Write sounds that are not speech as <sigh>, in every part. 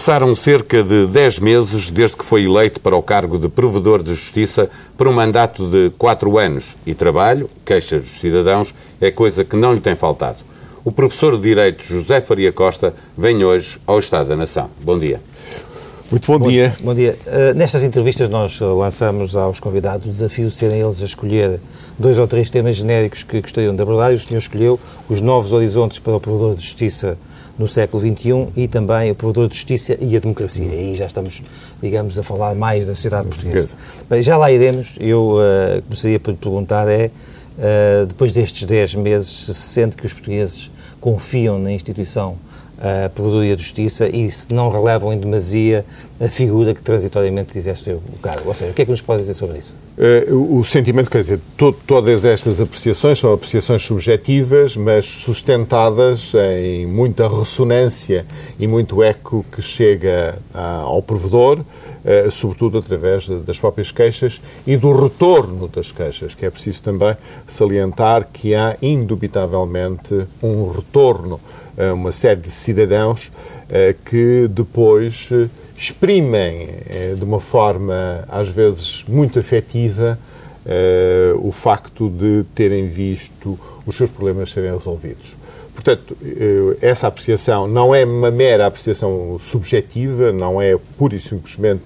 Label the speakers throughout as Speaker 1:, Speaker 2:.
Speaker 1: Passaram cerca de 10 meses desde que foi eleito para o cargo de Provedor de Justiça por um mandato de 4 anos e trabalho, queixas dos cidadãos, é coisa que não lhe tem faltado. O professor de Direito José Faria Costa vem hoje ao Estado da Nação. Bom dia.
Speaker 2: Muito bom, bom dia.
Speaker 3: Bom dia. Uh, nestas entrevistas nós lançamos aos convidados o desafio de serem eles a escolher dois ou três temas genéricos que gostariam de abordar e o senhor escolheu os novos horizontes para o Provedor de Justiça no século XXI e também o provedor de justiça e a democracia. E aí já estamos, digamos, a falar mais da sociedade portuguesa. Bem, já lá iremos. Eu uh, começaria por lhe perguntar é, uh, depois destes 10 meses, se sente que os portugueses confiam na instituição a Provedoria de Justiça e se não relevam em demasia a figura que transitoriamente exerce o cargo. Ou seja, o que é que nos pode dizer sobre isso?
Speaker 2: Uh, o sentimento, quer dizer, to todas estas apreciações são apreciações subjetivas, mas sustentadas em muita ressonância e muito eco que chega uh, ao provedor, uh, sobretudo através de, das próprias queixas e do retorno das queixas, que é preciso também salientar que há indubitavelmente um retorno a uma série de cidadãos que depois exprimem eh, de uma forma, às vezes, muito afetiva eh, o facto de terem visto os seus problemas serem resolvidos. Portanto, eh, essa apreciação não é uma mera apreciação subjetiva, não é pura e simplesmente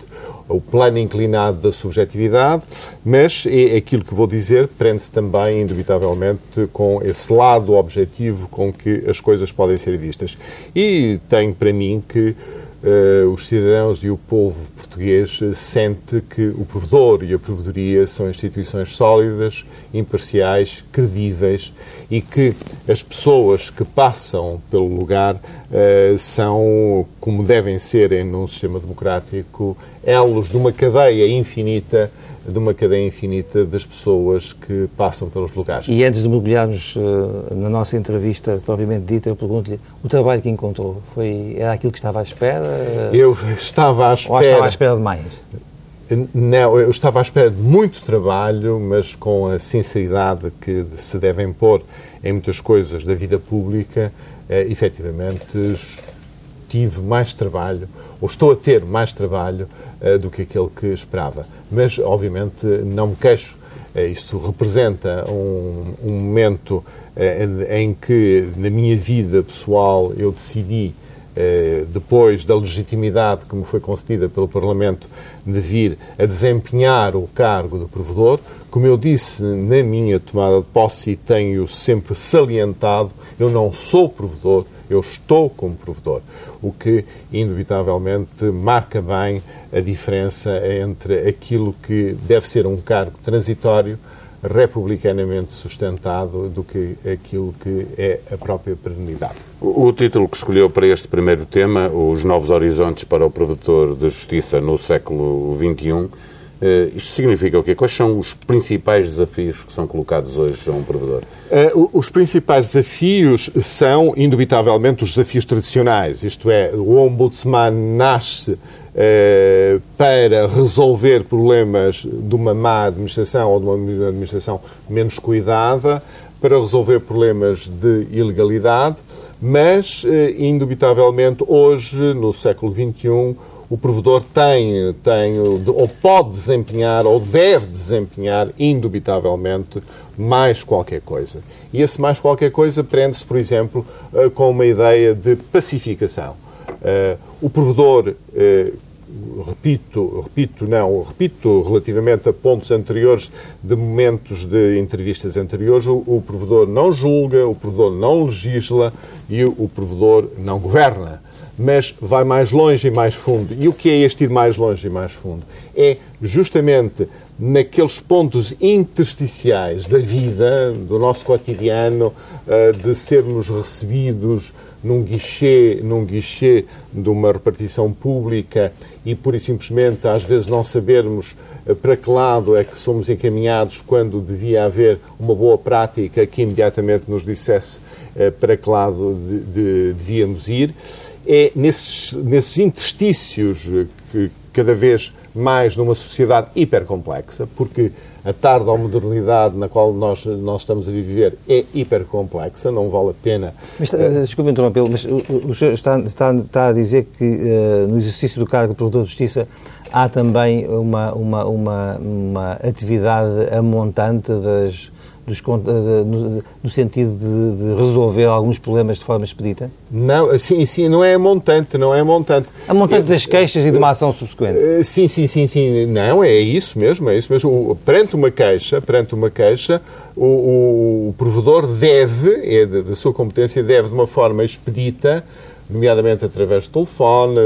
Speaker 2: o plano inclinado da subjetividade, mas é aquilo que vou dizer prende-se também, indubitavelmente, com esse lado objetivo com que as coisas podem ser vistas. E tenho para mim que uh, os cidadãos e o povo português sente que o provedor e a provedoria são instituições sólidas, imparciais, credíveis e que as pessoas que passam pelo lugar uh, são, como devem ser em um sistema democrático, elos de uma cadeia infinita de uma cadeia infinita das pessoas que passam pelos lugares.
Speaker 3: E antes de mergulharmos uh, na nossa entrevista propriamente dita, eu pergunto-lhe, o trabalho que encontrou, foi, era aquilo que estava à espera?
Speaker 2: Eu estava à espera...
Speaker 3: Ou estava à espera de mais?
Speaker 2: Não, eu estava à espera de muito trabalho, mas com a sinceridade que se deve impor em muitas coisas da vida pública, eh, efetivamente tive mais trabalho, ou estou a ter mais trabalho uh, do que aquele que esperava. Mas, obviamente, não me queixo. Uh, isto representa um, um momento uh, em que, na minha vida pessoal, eu decidi, depois da legitimidade que me foi concedida pelo Parlamento, de vir a desempenhar o cargo de provedor. Como eu disse na minha tomada de posse e tenho sempre salientado, eu não sou provedor, eu estou como provedor, o que indubitavelmente marca bem a diferença entre aquilo que deve ser um cargo transitório, republicanamente sustentado, do que aquilo que é a própria perenidade.
Speaker 1: O, título que escolheu para este primeiro tema, Os Novos Horizontes para o Provedor de Justiça no século XXI, Uh, isto significa o quê? Quais são os principais desafios que são colocados hoje a um provedor?
Speaker 2: Uh, os principais desafios são, indubitavelmente, os desafios tradicionais. Isto é, o ombudsman nasce uh, para resolver problemas de uma má administração ou de uma administração menos cuidada, para resolver problemas de ilegalidade, mas, indubitavelmente, hoje, no século XXI, o provedor tem, tem ou pode desempenhar ou deve desempenhar indubitavelmente mais qualquer coisa. E esse mais qualquer coisa prende-se, por exemplo, eh, com uma ideia de pacificação. Eh, o provedor eh, repito, repito, não, repito relativamente a pontos anteriores, de momentos de entrevistas anteriores, o, provedor não julga, o provedor não legisla e o provedor não governa mas vai mais longe e mais fundo. E o que é este ir mais longe e mais fundo? É justamente naqueles pontos intersticiais da vida, do nosso cotidiano, eh, de sermos recebidos num guichê, num guichê de uma repartição pública e pura e simplesmente às vezes não sabermos eh, para que lado é que somos encaminhados quando devia haver uma boa prática que imediatamente nos dissesse eh, para que lado de, de, devíamos ir. É nesses, nesses interstícios que, cada vez mais numa sociedade hipercomplexa, porque a tarde à modernidade na qual nós, nós estamos a viver é hipercomplexa, não vale a pena.
Speaker 3: Mas, uh, desculpe interrompê-lo, mas o, o senhor está, está, está, a dizer que uh, no exercício do cargo de Provedor de Justiça há também uma, uma, uma, uma atividade amontante das dos, no, no, sentido de, de, resolver alguns problemas de forma expedita?
Speaker 2: Não, sim, sim, não é montante, não é montante.
Speaker 3: A montante das queixas e de uma ação subsequente?
Speaker 2: Eh, sim, sim, sim, sim. Não, é isso mesmo, é isso mesmo. Perante uma queixa, perante uma queixa, o, o, o provedor deve, é da de sua competência, deve de uma forma expedita nomeadamente através do telefone,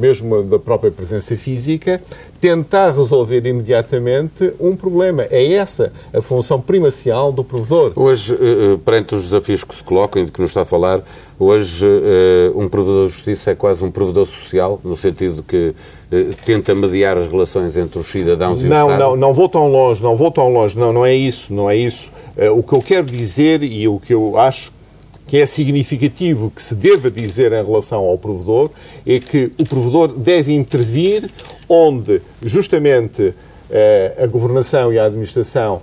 Speaker 2: mesmo da própria presença física, tentar resolver imediatamente um problema. É essa a função primacial do provedor.
Speaker 1: Hoje, eh, eh, perante os desafios que se colocam e de que nos está a falar, hoje eh, um provedor de justiça é quase um provedor social, no sentido que tenta mediar as relações entre os cidadãos e
Speaker 2: não,
Speaker 1: o Estado?
Speaker 2: Não, não vou tão longe, não vou tão longe, não, não é isso, não é isso. O que eu quero dizer e o que eu acho que é significativo que se deva dizer em relação ao provedor é que o provedor deve intervir onde justamente eh, a governação e a administração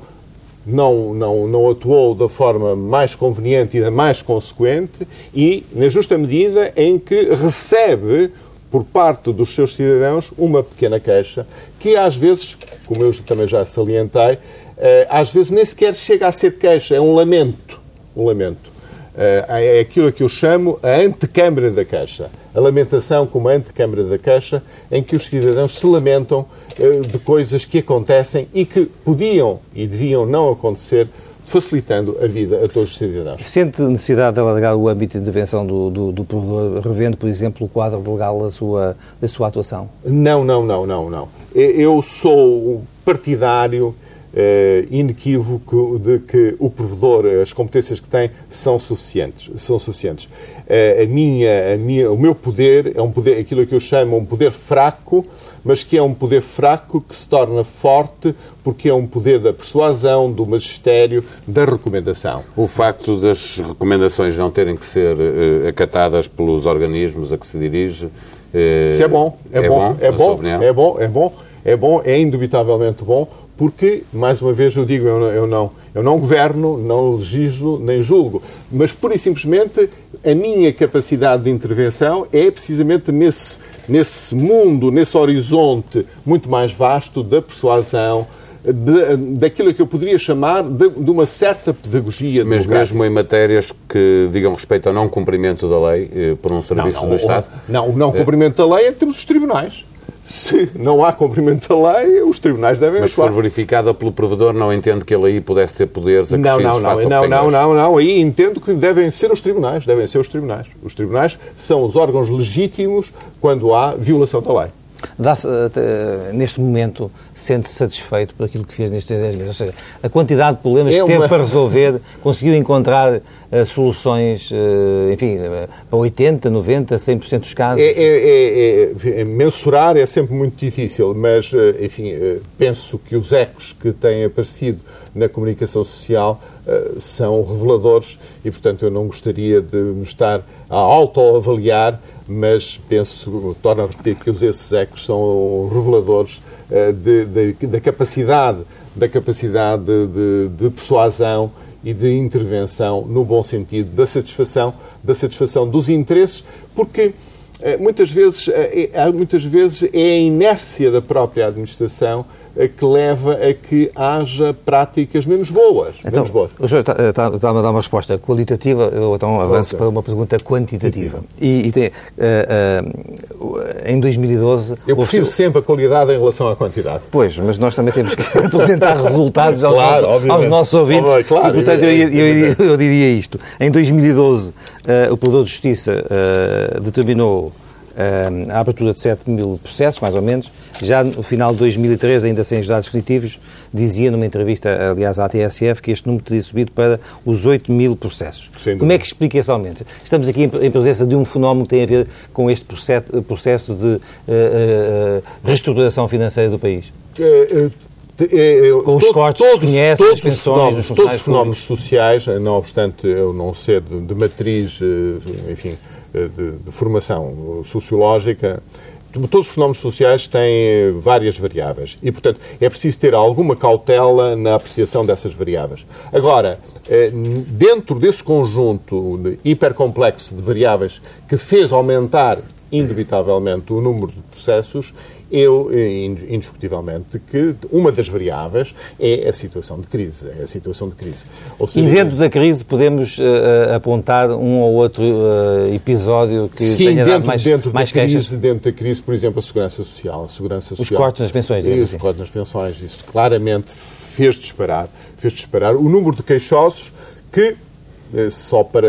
Speaker 2: não, não, não atuou da forma mais conveniente e da mais consequente e na justa medida em que recebe por parte dos seus cidadãos uma pequena queixa que às vezes, como eu também já salientei, eh, às vezes nem sequer chega a ser queixa, é um lamento. Um lamento. Eh, é aquilo que eu chamo a antecâmara da Caixa. A lamentação como a antecâmara da Caixa, em que os cidadãos se lamentam eh, de coisas que acontecem e que podiam e deviam não acontecer, facilitando a vida a todos os cidadãos.
Speaker 3: Sente necessidade de alargar o âmbito de intervenção do, do, do provedor, revendo, por exemplo, o quadro legal da sua, da sua atuação?
Speaker 2: Não, não, não, não, não. Eu sou partidário uh, inequívoco de que o provedor, as competências que tem, são suficientes. São suficientes. Uh, a minha, a minha, o meu poder é um poder, aquilo que eu chamo um poder fraco, mas que é um poder fraco que se torna forte porque é um poder da persuasão, do magistério, da recomendação.
Speaker 1: O facto das recomendações não terem que ser uh, acatadas pelos organismos a que se dirige.
Speaker 2: Isso é bom, é, é bom, bom, é bom, é bom, é bom, é bom, é indubitavelmente bom, porque, mais uma vez, eu digo, eu não, eu não, eu não governo, não legislo, nem julgo, mas pura e simplesmente a minha capacidade de intervenção é precisamente nesse, nesse mundo, nesse horizonte muito mais vasto da persuasão, de, daquilo que eu poderia chamar de, de uma certa pedagogia
Speaker 1: Mas mesmo em matérias que digam respeito ao não cumprimento da lei eh, por um serviço não, não, do Estado?
Speaker 2: Não, o não cumprimento da lei é temos os tribunais se não há cumprimento da lei, os tribunais devem
Speaker 1: Mas atuar. for verificada pelo provedor, não entende que ele aí pudesse ter poderes
Speaker 2: acrescidos não, não, não, não, não, não, não, aí entendo que devem ser os tribunais, devem ser os tribunais. Os tribunais são os órgãos legítimos quando há violação da lei.
Speaker 3: Uh, neste momento, sente-se satisfeito por aquilo que fez nestes 10 meses? Ou seja, a quantidade de problemas é que teve uma... para resolver, conseguiu encontrar uh, soluções, uh, enfim, para 80, 90, 100% dos casos?
Speaker 2: É, é, é, é, mensurar é sempre muito difícil, mas, enfim, penso que os ecos que têm aparecido na comunicação social são reveladores e, portanto, eu não gostaria de me estar a autoavaliar mas penso, torno a repetir que esses ecos são reveladores uh, de, de, da capacidade, da capacidade de, de, persuasão e de intervenção no bom sentido da satisfação, da satisfação dos interesses, porque uh, muitas vezes, uh, muitas vezes é a inércia da própria administração que leva a que haja práticas menos boas.
Speaker 3: Então,
Speaker 2: menos boas.
Speaker 3: O senhor está-me está, está a dar uma resposta qualitativa, eu então avanço okay. para uma pergunta quantitativa. E, e tem, uh, uh, em
Speaker 2: 2012... Eu prefiro sempre a qualidade em relação à quantidade.
Speaker 3: Pois, mas nós também temos que <laughs> apresentar resultados aos, claro, nossos, aos nossos ouvintes. Oh, claro, e, portanto, eu, eu, eu, diria isto. Em 2012, uh, o Poder de Justiça determinou a abertura de 7 mil processos, mais ou menos, já no final de 2013, ainda sem os dados definitivos, dizia numa entrevista, aliás, à TSF, que este número teria subido para os 8 mil processos. Como é que explica esse aumento? Estamos aqui em presença de um fenómeno que tem a ver com este processo de uh, uh, reestruturação financeira do país. É, é, com os cortes todos, conhece, todos as pensões, os
Speaker 2: todos os fenómenos sociais, não obstante eu não ser de, de matriz, enfim, de, de formação sociológica, todos os fenómenos sociais têm várias variáveis e, portanto, é preciso ter alguma cautela na apreciação dessas variáveis. Agora, eh, dentro desse conjunto hipercomplexo de variáveis que fez aumentar indubitavelmente o número de processos, eu, eh, indiscutivelmente, que uma das variáveis é a situação de crise. É a situação de crise.
Speaker 3: Seja, e dentro da crise podemos uh, apontar um ou outro uh, episódio que
Speaker 2: sim,
Speaker 3: tenha
Speaker 2: dentro,
Speaker 3: dado mais,
Speaker 2: dentro
Speaker 3: mais
Speaker 2: da
Speaker 3: queixas?
Speaker 2: Crise, dentro da crise, por exemplo, a segurança social. A segurança social
Speaker 3: os cortes nas pensões.
Speaker 2: Isso,
Speaker 3: assim.
Speaker 2: Os cortes nas pensões. Isso claramente fez disparar, fez disparar o número de queixosos que só para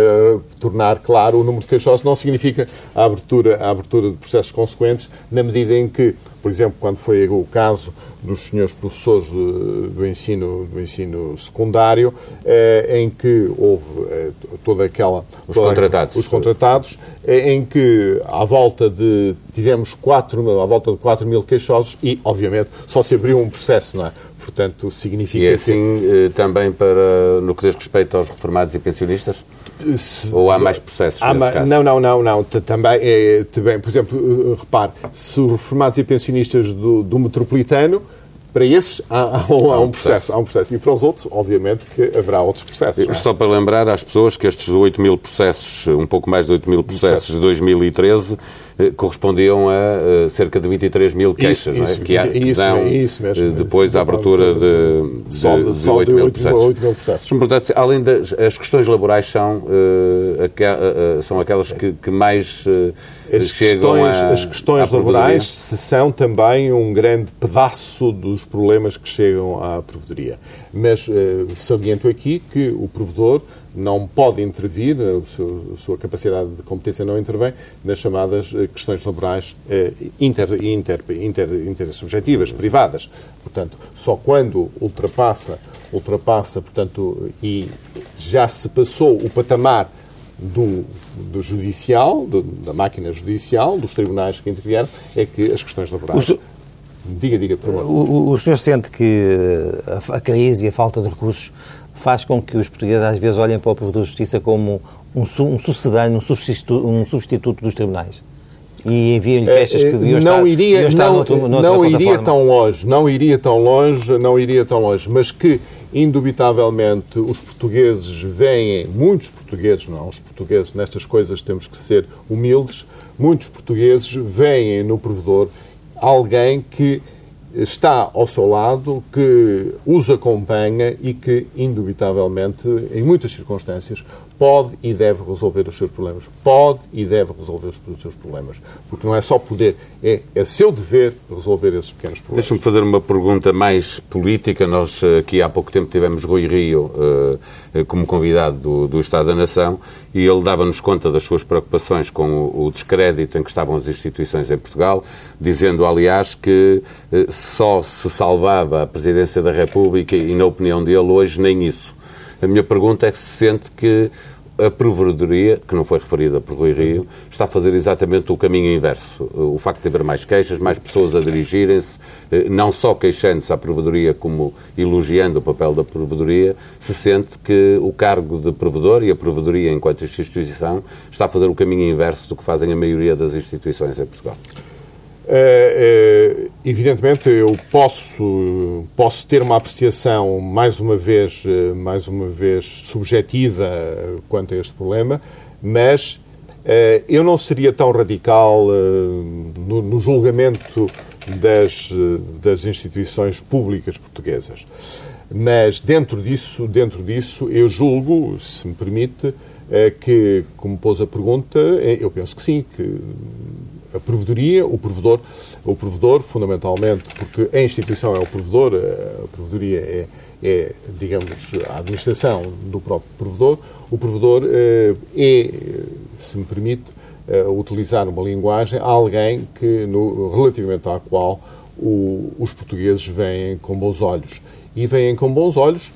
Speaker 2: tornar claro, o número de queixosos não significa a abertura, a abertura de processos consequentes, na medida em que, por exemplo, quando foi o caso dos senhores professores do, do ensino, do ensino secundário, eh, em que houve eh, toda aquela...
Speaker 1: Os toda, contratados.
Speaker 2: Os contratados, eh, em que à volta de... tivemos 4 mil, à volta de 4 mil queixosos e, obviamente, só se abriu um processo, não é? Portanto, significa
Speaker 1: E é assim que... Eh, também para, no que diz respeito aos reformados e pensionistas? Se... Ou há mais processos há caso?
Speaker 2: Não, não, não, não. Também, é, também, por exemplo, eh, repare, se os reformados e pensionistas do, do metropolitano para esses há, há, um, há, um, processo, há um processo. E para os outros, obviamente, que haverá outros processos. É?
Speaker 1: Só para lembrar às pessoas que estes 8 mil processos, um pouco mais de 8 mil processos de 2013, eh, correspondiam a uh, cerca de 23 mil queixas,
Speaker 2: isso,
Speaker 1: não é?
Speaker 2: Isso,
Speaker 1: que, dão
Speaker 2: isso mesmo,
Speaker 1: depois a abertura de, de, só de, de 8, mil processos.
Speaker 2: 8 mil processos.
Speaker 1: Portanto, além das as questões laborais são, uh, aqua, uh, são aquelas que, que mais
Speaker 2: as
Speaker 1: chegam
Speaker 2: questões,
Speaker 1: a,
Speaker 2: As questões laborais são também um grande pedaço dos problemas que chegam à provedoria. Mas saliento aqui que o provedor não pode intervir, a, sua capacidade de competência não intervém nas chamadas eh, questões laborais eh, inter, inter, inter, intersubjetivas, privadas. Portanto, só quando ultrapassa, ultrapassa, portanto, e já se passou o patamar do, do judicial, do, da máquina judicial, dos tribunais que intervieram, é que as questões laborais... Os... Diga, diga, por favor.
Speaker 3: O, o senhor sente que a, a crise e a falta de recursos faz com que os portugueses às vezes olhem para o Provedor de Justiça como um, um sucedâneo, um substituto, um substituto dos tribunais? e enviam-lhe queixas que deviam
Speaker 2: não
Speaker 3: estar,
Speaker 2: iria,
Speaker 3: deviam estar
Speaker 2: não,
Speaker 3: noutro,
Speaker 2: não iria tão longe, não iria tão longe, não iria tão longe, mas que indubitavelmente os portugueses veem, muitos portugueses, não, os portugueses nestas coisas temos que ser humildes, muitos portugueses veem no provedor alguém que está ao seu lado, que os acompanha e que, indubitavelmente, em muitas circunstâncias, pode e deve resolver os seus problemas. Pode e deve resolver os seus problemas. Porque não é só poder, é, é seu dever resolver esses pequenos problemas.
Speaker 1: Deixa-me fazer uma pergunta mais política. Nós eh, aqui há pouco tempo tivemos Rui Rio uh, como convidado do, do, Estado da Nação e ele dava-nos conta das suas preocupações com o, o, descrédito em que estavam as instituições em Portugal, dizendo, aliás, que uh, só se salvava a Presidência da República e, na opinião dele, hoje nem isso. A minha pergunta é se sente que a provedoria, que não foi referida por Rui Rio, está a fazer exatamente o caminho inverso. O facto de haver mais queixas, mais pessoas a dirigirem-se, eh, não só queixando-se à provedoria, como elogiando o papel da provedoria, se sente que o cargo de provedor e a provedoria enquanto instituição está a fazer o caminho inverso do que fazem a maioria das instituições em Portugal.
Speaker 2: É, é, evidentemente, eu posso, posso ter uma apreciação mais uma vez, mais uma vez subjetiva quanto a este problema, mas eu não seria tão radical no, no, julgamento das, das instituições públicas portuguesas. Mas dentro disso, dentro disso, eu julgo, se me permite, que, como pôs a pergunta, eu penso que sim, que a provedoria, o provedor, o provedor, fundamentalmente, porque a instituição é o provedor, a provedoria é, é digamos, a administração do próprio provedor, o provedor eh, é, se me permite, eh, utilizar uma linguagem, alguém que, no, relativamente à qual o, os portugueses veem com bons olhos. E veem com bons olhos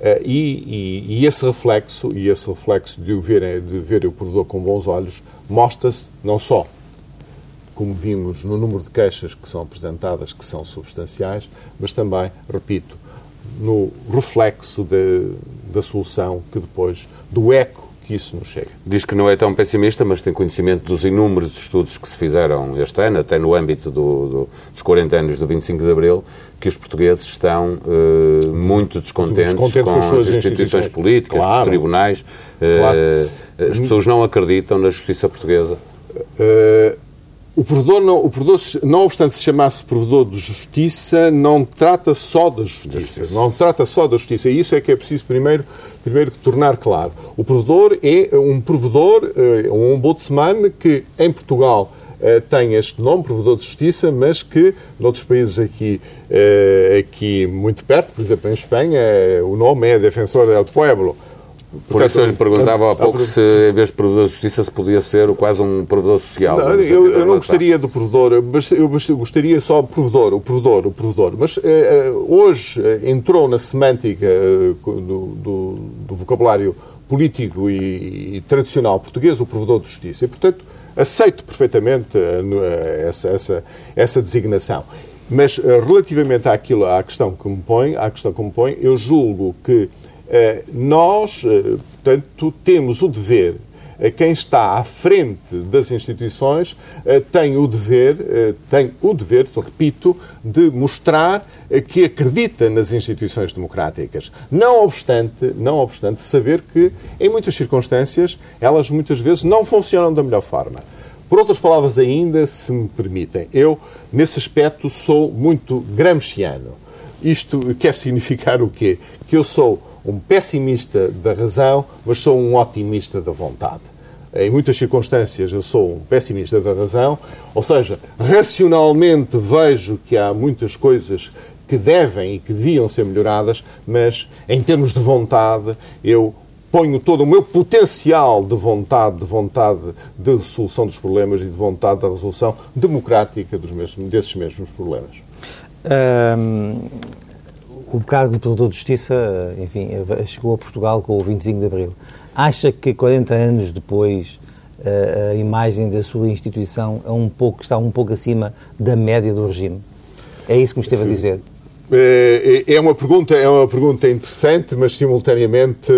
Speaker 2: Uh, e, e, e, esse reflexo, e esse reflexo de ver, de ver o provedor com bons olhos, mostra-se não só como vimos no número de queixas que são apresentadas, que são substanciais, mas também, repito, no reflexo de, da solução que depois, do eco que isso nos chega.
Speaker 1: Diz que não é tão pessimista, mas tem conhecimento dos inúmeros estudos que se fizeram este ano, até no âmbito do, do, dos 40 anos do 25 de Abril, que os portugueses estão uh, muito descontentes, descontentes com, com, as instituições, instituições políticas, claro. os tribunais. Claro. As pessoas não acreditam na justiça portuguesa.
Speaker 2: Uh, o provedor, não, o provedor, não obstante se chamasse provedor de justiça, não trata só da justiça. Não trata só da justiça. E isso é que é preciso primeiro, primeiro tornar claro. O provedor é um provedor, eh, um ombudsman que em Portugal eh, tem este nome, provedor de justiça, mas que noutros países aqui, eh, aqui muito perto, por exemplo em Espanha, o nome é Defensor del Pueblo.
Speaker 1: Por isso eu lhe perguntava há pouco se, em vez de provedor de justiça, se podia ser quase um provedor social.
Speaker 2: Não, eu, eu não gostaria do provedor, eu gostaria só do provedor, o provedor, o provedor. Mas eh, hoje eh, entrou na semântica eh, do, do, do, vocabulário político e, e, tradicional português o provedor de justiça. E, portanto, aceito perfeitamente essa, essa, essa designação. Mas relativamente àquilo, à questão que me põe, à questão que me põe, eu julgo que eh, nós, eh, portanto, temos o dever eh, quem está à frente das instituições tem o dever, tem o dever, repito, de mostrar que acredita nas instituições democráticas. Não obstante, não obstante saber que, em muitas circunstâncias, elas muitas vezes não funcionam da melhor forma. Por outras palavras ainda, se me permitem, eu, nesse aspecto, sou muito gramsciano. Isto quer significar o quê? Que eu sou um pessimista da razão, mas sou um otimista da vontade. Em muitas circunstâncias eu sou um pessimista da razão, ou seja, racionalmente vejo que há muitas coisas que devem e que deviam ser melhoradas, mas em termos de vontade eu ponho todo o meu potencial de vontade, de vontade de solução dos problemas e de vontade da resolução democrática dos mesmos, desses mesmos problemas.
Speaker 3: Um, o cargo de provedor de justiça, enfim, chegou a Portugal com o 25 de Abril. Acha que 40 anos depois a imagem da sua instituição é um pouco, está um pouco acima da média do regime? É isso que me esteve a dizer?
Speaker 2: É, é, é uma pergunta, é uma pergunta interessante, mas simultaneamente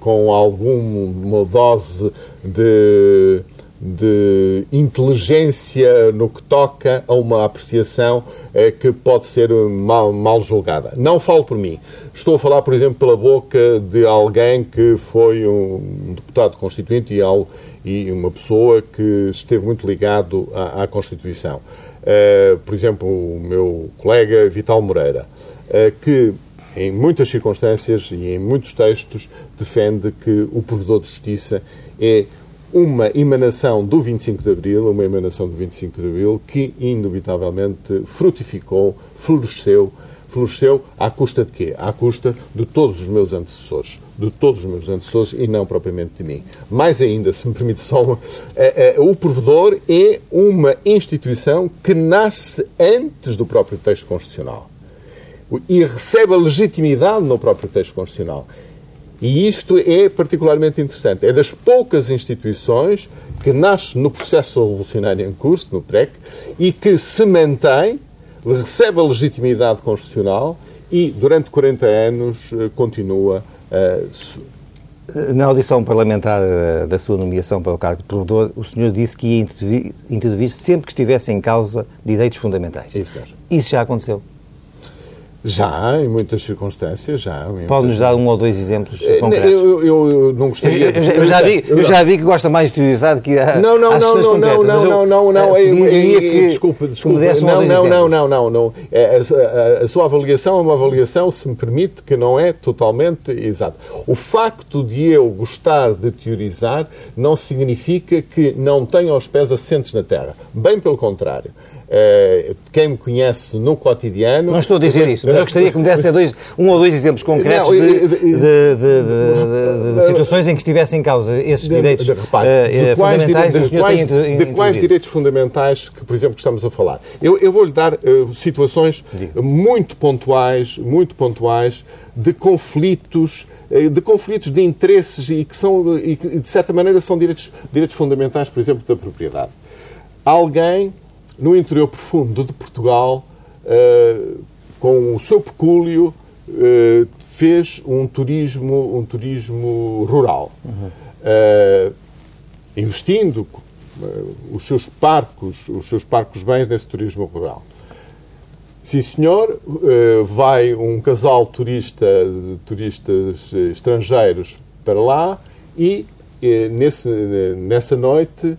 Speaker 2: com alguma dose de de inteligência no que toca a uma apreciação eh, que pode ser mal, mal julgada. Não falo por mim. Estou a falar, por exemplo, pela boca de alguém que foi um deputado constituinte e, ao, e uma pessoa que esteve muito ligado à, à Constituição. Uh, por exemplo, o meu colega Vital Moreira, que em muitas circunstâncias e em muitos textos defende que o provedor de justiça é uma emanação do 25 de Abril, uma emanação do 25 de Abril que, indubitavelmente, frutificou, floresceu, floresceu à custa de quê? À custa de todos os meus antecessores. De todos os meus antecessores e não propriamente de mim. Mais ainda, se me permite só, uma, é, é, o provedor é uma instituição que nasce antes do próprio texto constitucional e recebe a legitimidade no próprio texto constitucional. E isto é particularmente interessante. É das poucas instituições que nasce no processo revolucionário em curso, no PREC, e que se mantém, recebe a legitimidade constitucional e, durante 40 anos, eh, continua a.
Speaker 3: Na audição parlamentar eh, da sua nomeação para o cargo de provedor, o senhor disse que ia intervir sempre que estivesse em causa direitos fundamentais.
Speaker 2: Isso mesmo.
Speaker 3: Isso já aconteceu?
Speaker 2: Já, em muitas circunstâncias, já.
Speaker 3: Pode-nos dar um ou dois exemplos
Speaker 2: eh,
Speaker 3: concretos?
Speaker 2: Eu, eu, eu não gostaria...
Speaker 3: Eu, eu, já, vi, eu já vi que gosta mais de utilizar que a,
Speaker 2: não, não, não, não, não, não, não, não, não, é, é, que, desculpa, desculpa, não, não, não, não, não, não, é, a, sua avaliação é uma avaliação, se me permite, que não é totalmente exata. O facto de eu gostar de teorizar não significa que não tenha os pés assentes na terra. Bem pelo contrário. Uh, quem me conhece no cotidiano.
Speaker 3: Não estou a dizer isso, mas eu gostaria que me desse dois, um ou dois exemplos concretos não, de, de, de, de, situações em que estivessem em causa esses direitos repare, uh, fundamentais
Speaker 2: de, quais, de quais direitos fundamentais que, por exemplo, que estamos a falar. Eu, eu vou-lhe dar uh, situações Diga. muito pontuais, muito pontuais, de conflitos de conflitos de interesses e que são e que, de certa maneira são direitos, direitos fundamentais, por exemplo, da propriedade. Alguém no interior profundo de Portugal, uh, com o seu pecúlio, uh, fez um turismo, um turismo rural, uhum. uh, investindo uh, os seus parcos, os seus parcos bens nesse turismo rural. Sim, senhor, uh, vai um casal turista, de turistas estrangeiros para lá e nesse, nessa noite,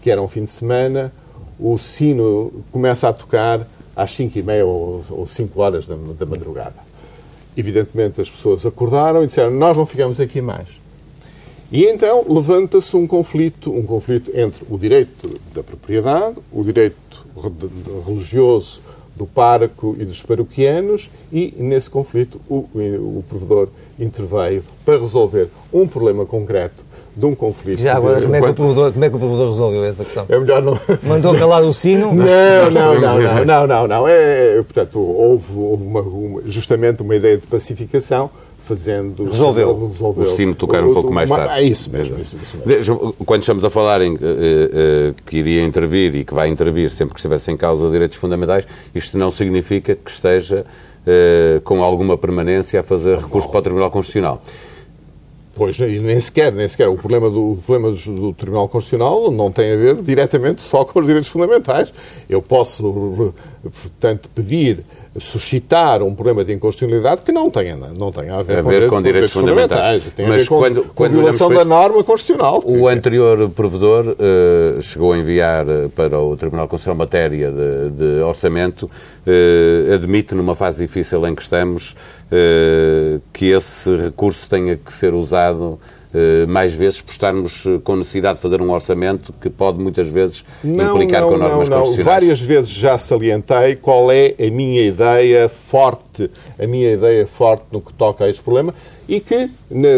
Speaker 2: que era um fim de semana, o sino começa a tocar às 5 e meia ou, ou 5 horas da, da madrugada. Evidentemente as pessoas acordaram e disseram nós não ficamos aqui mais. E então levanta-se um conflito, um conflito entre o direito da propriedade, o direito religioso do pároco e dos paroquianos e, nesse conflito, o, o provedor interveio para resolver um problema concreto de um conflito.
Speaker 3: Já agora, como, é que o provedor, como é que o provedor resolveu essa questão?
Speaker 2: É melhor não.
Speaker 3: Mandou calar o sino?
Speaker 2: Não, não, não, não, não, não, não. É, portanto, houve, houve uma, uma, justamente uma ideia de pacificação fazendo...
Speaker 3: Resolveu.
Speaker 1: resolveu. O sino tocar um pouco mais tarde.
Speaker 2: É isso mesmo. Isso, isso mesmo.
Speaker 1: Quando estamos a falar em uh, uh, que iria intervir e que vai intervir sempre que estivesse em causa direitos fundamentais, isto não significa que esteja uh, com alguma permanência a fazer recurso para o Tribunal Constitucional.
Speaker 2: Pois, e nem sequer, nem sequer. O problema, do, o problema do, Tribunal Constitucional não tem a ver diretamente só com os direitos fundamentais. Eu posso, portanto, pedir, suscitar um problema de inconstitucionalidade que não tenha, não tenha a ver,
Speaker 1: a ver com, com, direitos, direitos fundamentais.
Speaker 2: fundamentais. Tem Mas a ver com, quando, com quando violação da norma constitucional.
Speaker 1: O anterior provedor uh, chegou a enviar eh, para o Tribunal Constitucional matéria de, de orçamento, uh, admite numa fase difícil em que estamos eh, que esse recurso tenha que ser usado eh, mais vezes por estarmos eh, com necessidade de fazer um orçamento que pode muitas vezes não, implicar
Speaker 2: não,
Speaker 1: com normas
Speaker 2: não, não. Várias vezes já salientei qual é a minha ideia forte, a minha ideia forte no que toca a este problema e que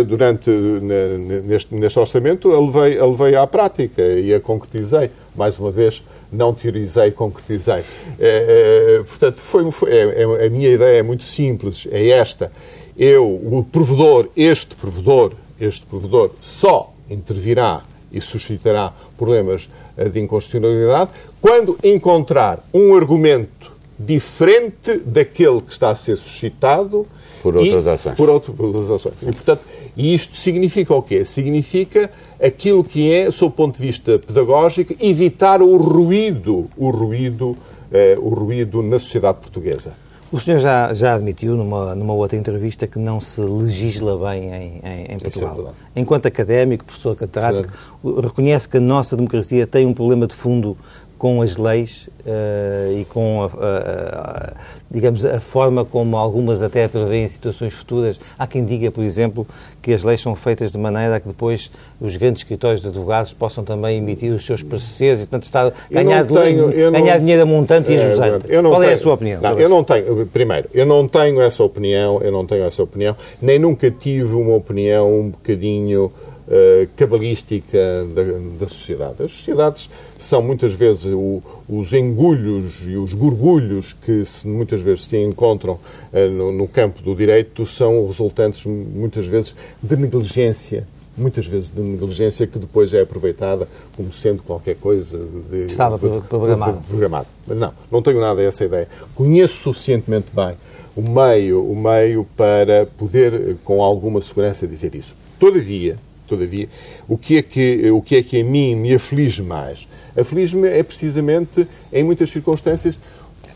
Speaker 2: durante neste, neste orçamento a levei, a levei à prática e a concretizei. Mais uma vez, não teorizei, concretizei. É, portanto, foi, foi é, é, a minha ideia é muito simples, é esta. Eu, o provedor, este provedor, este provedor só intervirá e suscitará problemas eh, de inconstitucionalidade quando encontrar um argumento diferente daquele que está a ser suscitado
Speaker 1: por outras ações.
Speaker 2: Por, outro, por outras ações. E, portanto, isto significa o quê? Significa aquilo que é, sob o ponto de vista pedagógico, evitar o ruído, o ruído, eh, o ruído na sociedade portuguesa.
Speaker 3: O senhor já, já admitiu numa, numa outra entrevista que não se legisla bem em, em, em Portugal. É Enquanto académico, professor catedrático, é. reconhece que a nossa democracia tem um problema de fundo com as leis uh, e com, a, a, a, digamos, a forma como algumas até prevêem situações futuras. Há quem diga, por exemplo, que as leis são feitas de maneira a que depois os grandes escritórios de advogados possam também emitir os seus pareceres e, portanto, está ganhar, tenho, ganhar não, dinheiro a montante e a jusante. Qual tenho, é a sua opinião?
Speaker 2: Não, eu não tenho, primeiro, eu não tenho essa opinião, eu não tenho essa opinião, nem nunca tive uma opinião um bocadinho uh, cabalística da, da, sociedade. As sociedades são muitas vezes o, os engulhos e os gorgulhos que se, muitas vezes se encontram uh, no, no campo do direito são resultantes muitas vezes de negligência muitas vezes de negligência que depois é aproveitada como sendo qualquer coisa de,
Speaker 3: estava programado.
Speaker 2: programado. Mas não, não tenho nada essa ideia. Conheço suficientemente bem o meio, o meio para poder com alguma segurança dizer isso. Todavia, Todavia, o que é que, o que, é que a mim me aflige mais? Aflige-me é precisamente, em muitas circunstâncias,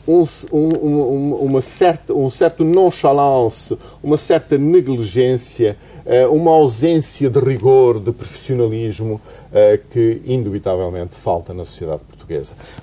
Speaker 2: um, um, uma certa, um certo nonchalance, uma certa negligência, eh, uma ausência de rigor, de profissionalismo eh, que, indubitavelmente, falta na sociedade.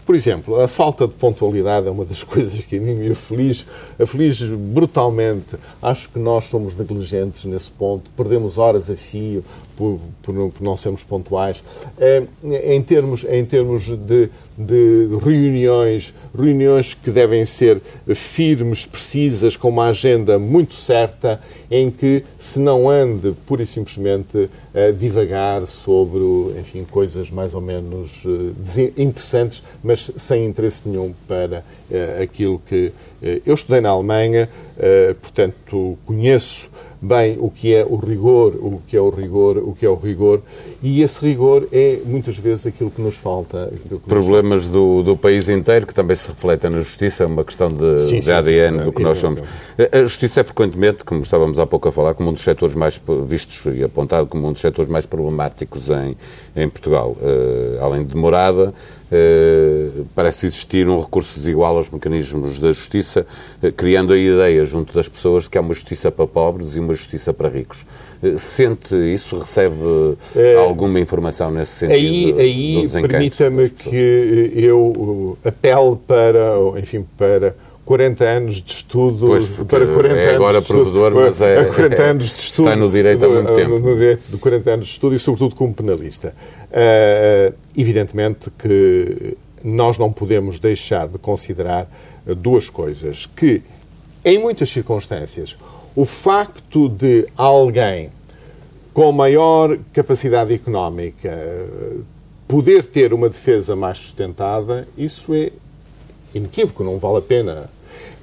Speaker 2: Por exemplo, a falta de pontualidade é uma das <laughs> coisas que a mim me aflige, aflige brutalmente. Acho que nós somos negligentes nesse ponto, perdemos horas a fio, por, por, por não sermos pontuais. É, em termos, em termos de, de reuniões, reuniões que devem ser firmes, precisas, com uma agenda muito certa, em que se não ande pura e simplesmente a divagar sobre, enfim, coisas mais ou menos uh, interessantes, mas sem interesse nenhum para uh, aquilo que uh, eu estudei na Alemanha, portanto conheço bem o que é o rigor, o que é o rigor, o que é o rigor, e esse rigor é muitas vezes aquilo que nos falta. Que
Speaker 1: Problemas nos... Do, do país inteiro que também se refletem na justiça, é uma questão de, sim, de sim, ADN sim, do que nós somos. A justiça é frequentemente, como estávamos há pouco a falar, como um dos setores mais vistos e apontado como um dos setores mais problemáticos em, em Portugal. Uh, além de demorada, parece existir um recurso desigual aos mecanismos da justiça, uh, criando a ideia junto das pessoas de que há uma justiça para pobres e uma justiça para ricos. Uh, sente isso? Recebe alguma informação nesse sentido?
Speaker 2: Aí, aí permita-me que eu apele para, enfim, para 40 anos de estudo
Speaker 1: pois, para 40 é agora anos provedor, estudo, mas é,
Speaker 2: 40 anos de estudo, <laughs>
Speaker 1: está no direito há muito tempo.
Speaker 2: No direito de 40 anos de estudo e sobretudo como penalista. Uh, evidentemente que nós não podemos deixar de considerar duas coisas, que em muitas circunstâncias o facto de alguém com maior capacidade económica poder ter uma defesa mais sustentada, isso é inequívoco, não vale a pena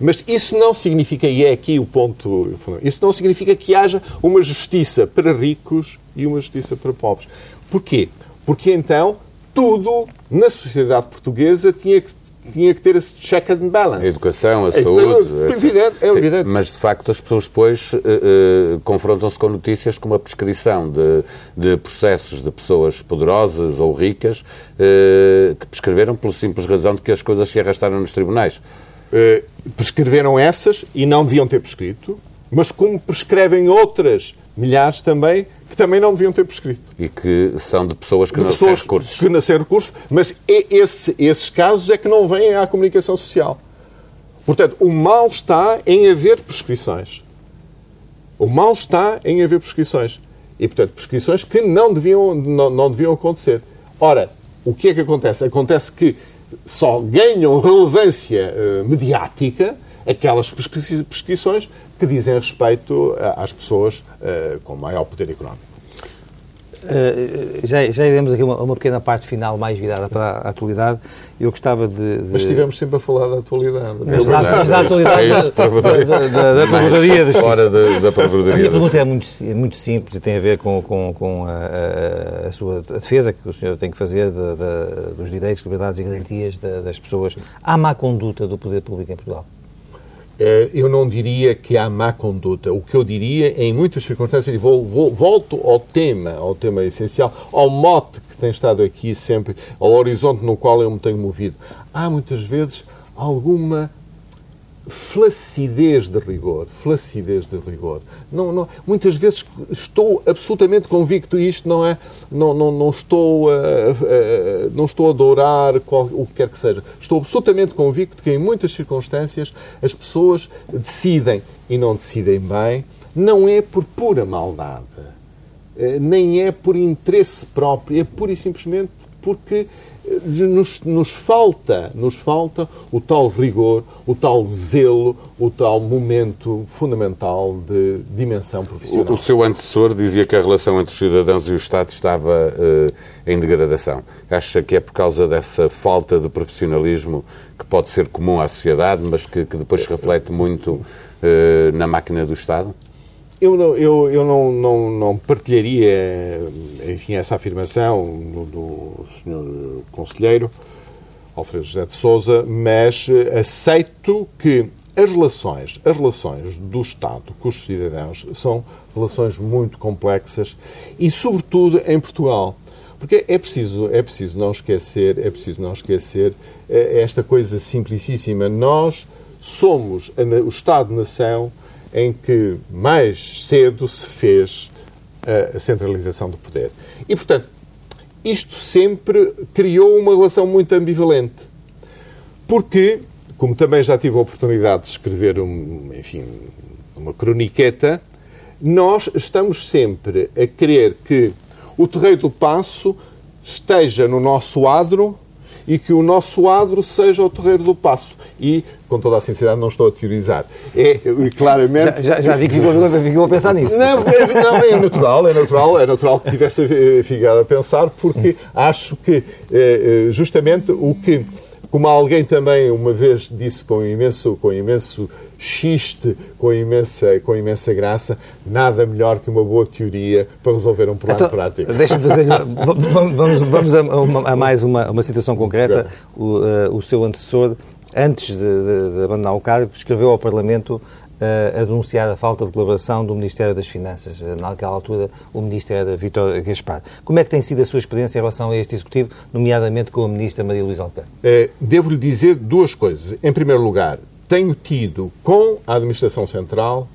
Speaker 2: mas isso não significa, e é aqui o ponto isso não significa que haja uma justiça para ricos e uma justiça para pobres. Porquê? Porque então tudo na sociedade portuguesa tinha que tinha que ter esse check and balance.
Speaker 1: A educação, a é, saúde.
Speaker 2: É evidente, é evidente.
Speaker 1: Mas, de facto, as pessoas depois uh, uh, confrontam-se com notícias como a prescrição de, de processos de pessoas poderosas ou ricas uh, que prescreveram pela simples razão de que as coisas se arrastaram nos tribunais.
Speaker 2: Eh, prescreveram essas e não deviam ter prescrito, mas como prescrevem outras milhares também que também não deviam ter prescrito.
Speaker 1: E que são de pessoas que de não têm recursos.
Speaker 2: Que não têm recursos, mas esse, esses casos é que não vêm à comunicação social. Portanto, o mal está em haver prescrições. O mal está em haver prescrições. E, portanto, prescrições que não deviam, não, não deviam acontecer. Ora, o que é que acontece? Acontece que só ganham relevância uh, mediática aquelas prescrições que dizem respeito às pessoas uh, com maior poder económico.
Speaker 3: Uh, já, já iremos aqui uma, uma pequena parte final mais virada para a atualidade. Eu gostava de. de...
Speaker 2: Mas estivemos sempre a falar da atualidade.
Speaker 3: Mas, da, da atualidade é isso, da, da, da Provedoria da
Speaker 1: Fora da, da
Speaker 3: A minha pergunta é muito, é muito simples e tem a ver com, com, com a, a, a, sua a defesa que o senhor tem que fazer de, de, dos direitos, liberdades e garantias das pessoas. Há má conduta do poder público em Portugal?
Speaker 2: Eh, eu não diria que há má conduta. O que eu diria, em muitas circunstâncias, e vou, volto ao tema, ao tema essencial, ao mote que tem estado aqui sempre, ao horizonte no qual eu me tenho movido. Há muitas vezes alguma flacidez de rigor, flacidez de rigor. Não, não, muitas vezes estou absolutamente convicto isto não é, não, não, não estou a, a, não estou a adorar qual, o que quer que seja. Estou absolutamente convicto que em muitas circunstâncias as pessoas decidem e não decidem bem, não é por pura maldade, eh, nem é por interesse próprio, é pura e simplesmente porque nos, nos, falta, nos falta o tal rigor, o tal zelo, o tal momento fundamental de dimensão profissional.
Speaker 1: O, o seu antecessor dizia que a relação entre os cidadãos e o Estado estava uh, em degradação. Acha que é por causa dessa falta de profissionalismo que pode ser comum à sociedade, mas que, que depois se reflete muito uh, na máquina do Estado?
Speaker 2: Eu não, eu, eu não, não, não partilharia, enfim, essa afirmação do, do Sr. Conselheiro Alfredo José de Souza, mas aceito que as relações, as relações do Estado com os cidadãos são relações muito complexas e, sobretudo, em Portugal. Porque é preciso, é preciso não esquecer, é preciso não esquecer eh, esta coisa simplicíssima. Nós somos o Estado-nação em que mais cedo se fez a centralização do poder. E, portanto, isto sempre criou uma relação muito ambivalente. Porque, como também já tive a oportunidade de escrever, um, enfim, uma croniqueta, nós estamos sempre a querer que o terreiro do passo esteja no nosso adro e que o nosso adro seja o terreiro do passo. E, com toda a sinceridade, não estou a teorizar. É, claramente...
Speaker 3: Já, já, já vi que ficou, <laughs> a pensar nisso.
Speaker 2: Não, é, não, é natural, é natural, é natural que tivesse ficado a pensar, porque acho que, eh, eh, justamente, o que como alguém também uma vez disse com imenso, com imenso xiste, com imensa, com imensa graça, nada melhor que uma boa teoria para resolver um problema
Speaker 3: então,
Speaker 2: prático.
Speaker 3: Deixa-me fazer. <laughs> vamos, vamos a, a, a, mais uma, uma situação concreta. O, uh, o seu antecessor, antes de, de, de abandonar o cargo, escreveu ao Parlamento a denunciar a falta de colaboração do Ministério das Finanças. Naquela altura, o Ministro era Vítor Gaspar. Como é que tem sido a sua experiência em relação a este Executivo, nomeadamente com a Ministra Maria Luísa Alcântara?
Speaker 2: É, Devo-lhe dizer duas coisas. Em primeiro lugar, tenho tido com a Administração Central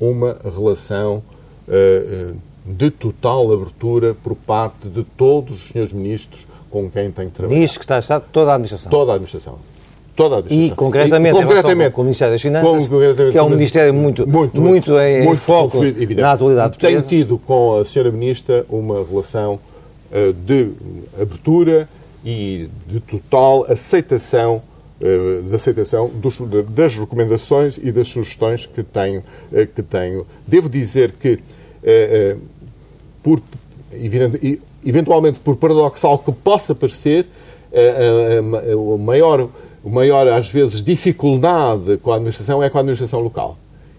Speaker 2: uma relação uh, de total abertura por parte de todos os senhores ministros com quem tenho trabalhado.
Speaker 3: Diz que está, está toda a Administração?
Speaker 2: Toda a Administração toda a
Speaker 3: administração. E concretamente, e, concretamente com o Ministério das Finanças, que é um Ministério muito, muito, muito, em, muito foco na atualidade.
Speaker 2: Tenho tido com a Sra. Ministra uma relação uh, de abertura e de total aceitação uh, de aceitação dos, das recomendações e das sugestões que tenho. Que tenho. Devo dizer que, por, evidente, eventualmente por paradoxal que possa parecer, o maior o maior, às vezes, dificuldade com a administração é com a administração local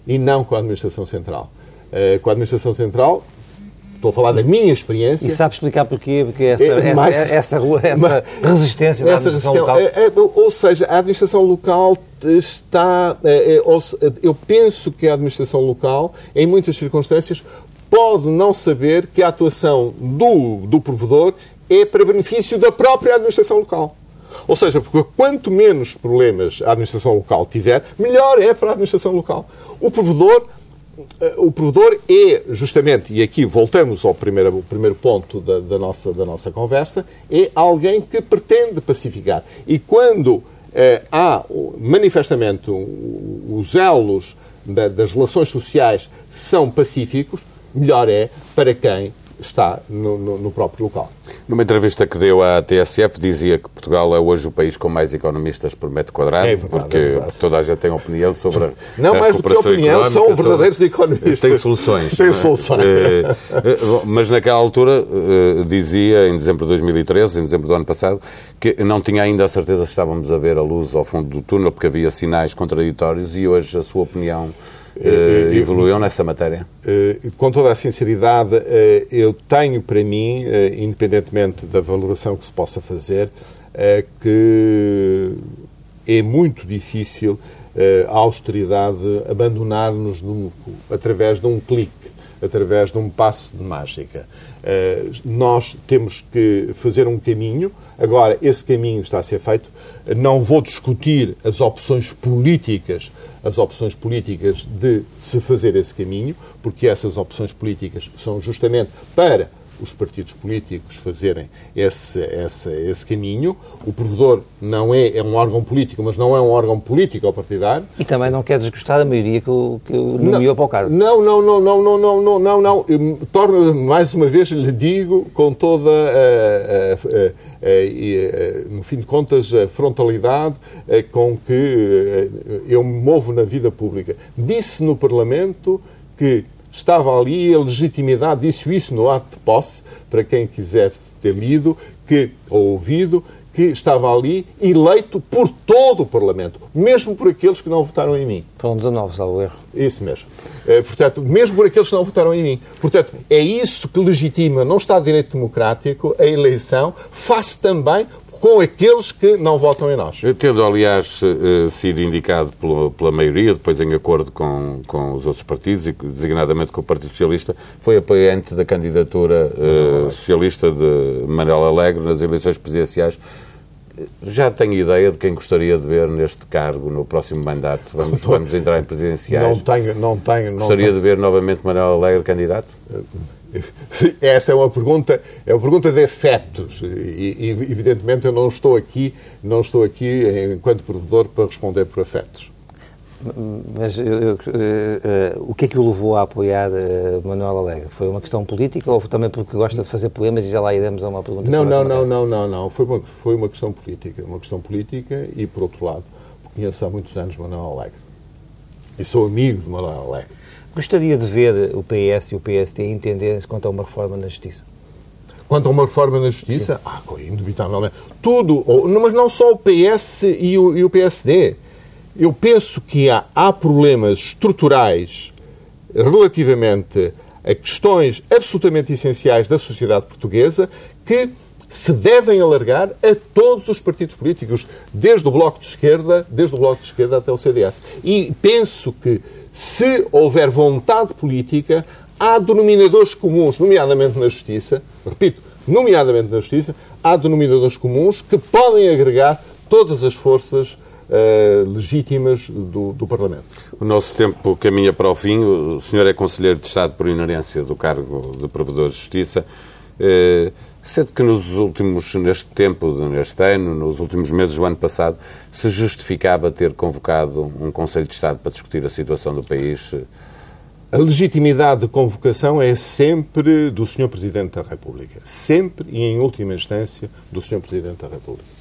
Speaker 2: e não com a administração central. Uh, com a administração central, estou a falar da minha experiência.
Speaker 3: E sabe explicar porquê? Porque essa, é, essa, essa, essa resistência da administração local. É,
Speaker 2: é, ou seja, a administração local está. É eu penso que a administração local, em muitas circunstâncias, pode não saber que a atuação do, do provedor é para benefício da própria administração local. Ou seja, porque quanto menos problemas a administração local tiver, melhor é para a administração local. O provedor eh, o provedor é justamente, e aqui voltamos ao primeiro, primeiro ponto da, da, nossa, da nossa conversa, é alguém que pretende pacificar. E quando eh, há manifestamente os elos da, das relações sociais são pacíficos, melhor é para quem está no, no, no, próprio local.
Speaker 1: Numa entrevista que deu à TSF, dizia que Portugal é hoje o país com mais economistas por metro quadrado, é verdade, porque é toda a gente tem opinião sobre a
Speaker 2: Não mais do que opinião, são verdadeiros economistas.
Speaker 1: Tem soluções.
Speaker 2: Tem é? soluções. É,
Speaker 1: mas naquela altura dizia, em dezembro de 2013, em dezembro do ano passado, que não tinha ainda a certeza se estávamos a ver a luz ao fundo do túnel, porque havia sinais contraditórios e hoje a sua opinião Uh, evoluiu nessa matéria?
Speaker 2: Uh, com toda a sinceridade, uh, eu tenho para mim, independentemente da valoração que se possa fazer, que é muito difícil a austeridade abandonar-nos através de um clique, através de um passo de mágica. nós temos que fazer um caminho, agora esse caminho está a ser feito. Não vou discutir as opções políticas, as opções políticas de se fazer esse caminho, porque essas opções políticas são justamente para os partidos políticos fazerem esse, esse, esse caminho. O provedor não é, é um órgão político, mas não é um órgão político ou partidário.
Speaker 3: E também não quer desgostar da maioria que o, que nomeou para o cargo.
Speaker 2: Não, não, não, não, não, não, não, não. não. Torno, mais uma vez, lhe digo com toda a, a, a no fim de contas, a frontalidade com que eu me movo na vida pública. Disse no Parlamento que estava ali a legitimidade, disse isso no ato de posse, para quem quiser ter lido que, ou ouvido, que estava ali eleito por todo o Parlamento, mesmo por aqueles que não votaram em mim.
Speaker 3: Foram 19, salvo erro.
Speaker 2: Isso mesmo. É, portanto, mesmo por aqueles que não votaram em mim. Portanto, é isso que legitima, não está direito democrático, a eleição, face também com aqueles que não votam em nós.
Speaker 1: Tendo, aliás, eh, sido indicado pela, pela maioria, depois em acordo com, com os outros partidos, e designadamente com o Partido Socialista, foi apoiante da candidatura uh, socialista de Manuel Alegre nas eleições presidenciais. Já tenho ideia de quem gostaria de ver neste cargo no próximo mandato. Vamos, vamos entrar em presidenciais.
Speaker 2: Não tenho, não tenho. Não
Speaker 1: gostaria
Speaker 2: tenho.
Speaker 1: de ver novamente Manuel Alegre candidato? <laughs>
Speaker 2: Essa é uma pergunta, é uma pergunta de efetos e, e, evidentemente eu não estou aqui, não estou aqui enquanto provedor para responder por afetos.
Speaker 3: Mas eu, eu, uh, o que é que o levou a apoiar uh, Manuel Alegre? Foi uma questão política ou também porque gosta de fazer poemas e já lá iremos a uma pergunta
Speaker 2: Não, não, não, não, não, não. Foi uma, foi uma questão política. Uma questão política e, por outro lado, conheço há muitos anos Manuel Alegre. E sou amigo de Manuel Alegre.
Speaker 3: Gostaria de ver o PS e o PST entenderem-se quanto a uma reforma na Justiça?
Speaker 2: Quanto a uma reforma na Justiça, Sim. ah, indubitavelmente. Tudo, mas não só o PS e o, e o PSD. Eu penso que há, há problemas estruturais relativamente a questões absolutamente essenciais da sociedade portuguesa que se devem alargar a todos os partidos políticos, desde o Bloco de Esquerda, desde o Bloco de Esquerda até o CDS. E penso que se houver vontade política, há denominadores comuns, nomeadamente na justiça, repito, nomeadamente na justiça, há denominadores comuns que podem agregar todas as forças uh, legítimas do, do, Parlamento.
Speaker 1: O nosso tempo caminha para o fim. O senhor é Conselheiro de Estado por inerência do cargo de Provedor de Justiça. Uh, Sendo que nos últimos, neste tempo, neste ano, nos últimos meses do ano passado, se justificava ter convocado um Conselho de Estado para discutir a situação do país?
Speaker 2: A legitimidade de convocação é sempre do Sr. Presidente da República. Sempre e, em última instância, do Sr. Presidente da República.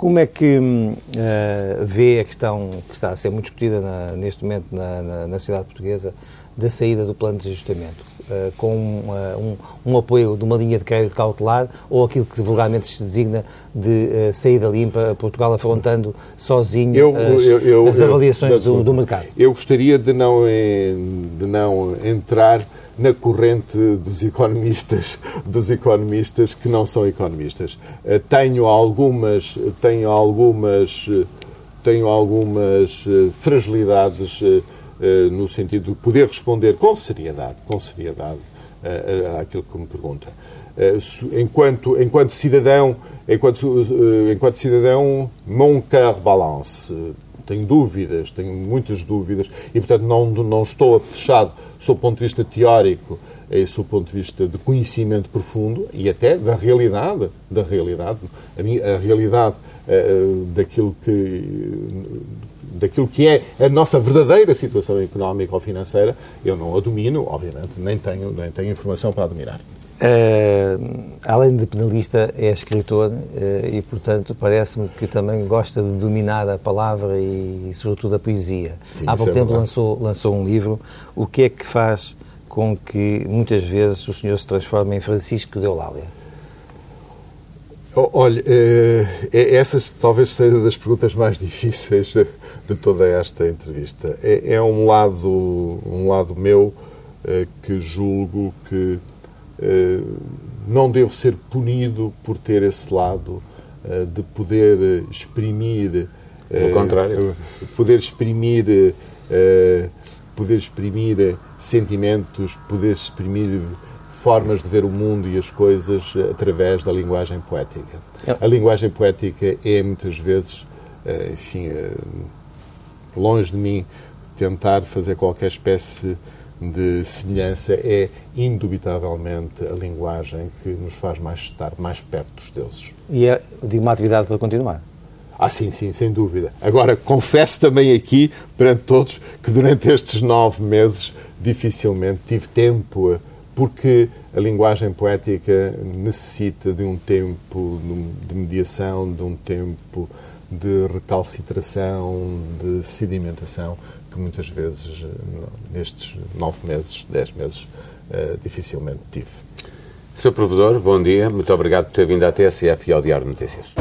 Speaker 3: Como é que uh, vê a questão que está a ser muito discutida na, neste momento na, na, na sociedade portuguesa da saída do plano de ajustamento? uh, com uh, um, um, apoio de uma linha de crédito cautelar ou aquilo que vulgarmente se designa de saída limpa, Portugal afrontando sozinho eu, as, eu, eu, as avaliações do, do, mercado?
Speaker 2: Eu gostaria de não, de não entrar na corrente dos economistas, dos economistas que não são economistas. Tenho algumas, tenho algumas, tenho algumas fragilidades eh, no sentido de poder responder com seriedade, com seriedade àquilo que me pergunta. enquanto, enquanto cidadão, enquanto, enquanto cidadão, mon cœur balance. Tenho dúvidas, tenho muitas dúvidas e, portanto, não, não estou fechado, sob o ponto de vista teórico, e sob o ponto de vista de conhecimento profundo e até da realidade, da realidade, a, realidade uh, daquilo que daquilo que é a nossa verdadeira situação económica ou financeira, eu não a domino, obviamente, nem tenho, nem tenho informação para dominar.
Speaker 3: Uh, além de penalista, é escritor uh, e, portanto, parece-me que também gosta de dominar a palavra e, e sobretudo, a poesia. Sim, Há pouco é tempo lançou, lançou um livro. O que é que faz com que, muitas vezes, o senhor se transforme em Francisco de Eulália?
Speaker 2: Olha, eh, é, essas talvez seja das perguntas mais <laughs> difíceis de toda esta entrevista. É, é um lado, um lado meu que julgo que não devo ser punido por ter esse lado de poder exprimir.
Speaker 1: Pelo contrário.
Speaker 2: Poder exprimir, poder exprimir sentimentos, poder exprimir formas de ver o mundo e as coisas através da linguagem poética. É. A linguagem poética é muitas vezes, eh, enfim, eh, longe de mim tentar fazer qualquer espécie de semelhança, é indubitavelmente a linguagem que nos faz mais estar mais perto dos deuses.
Speaker 3: E é de uma atividade para continuar?
Speaker 2: Ah, sim, sim, sem dúvida. Agora, confesso também aqui, perante todos, que durante estes nove meses dificilmente tive tempo porque a linguagem poética necessita de um tempo de mediação, de um tempo de recalcitração, de sedimentação, que muitas vezes, nestes nove meses, dez meses, uh, dificilmente tive.
Speaker 1: Sr. Provedor, bom dia. Muito obrigado por ter vindo à TSF e ao Diário Notícias.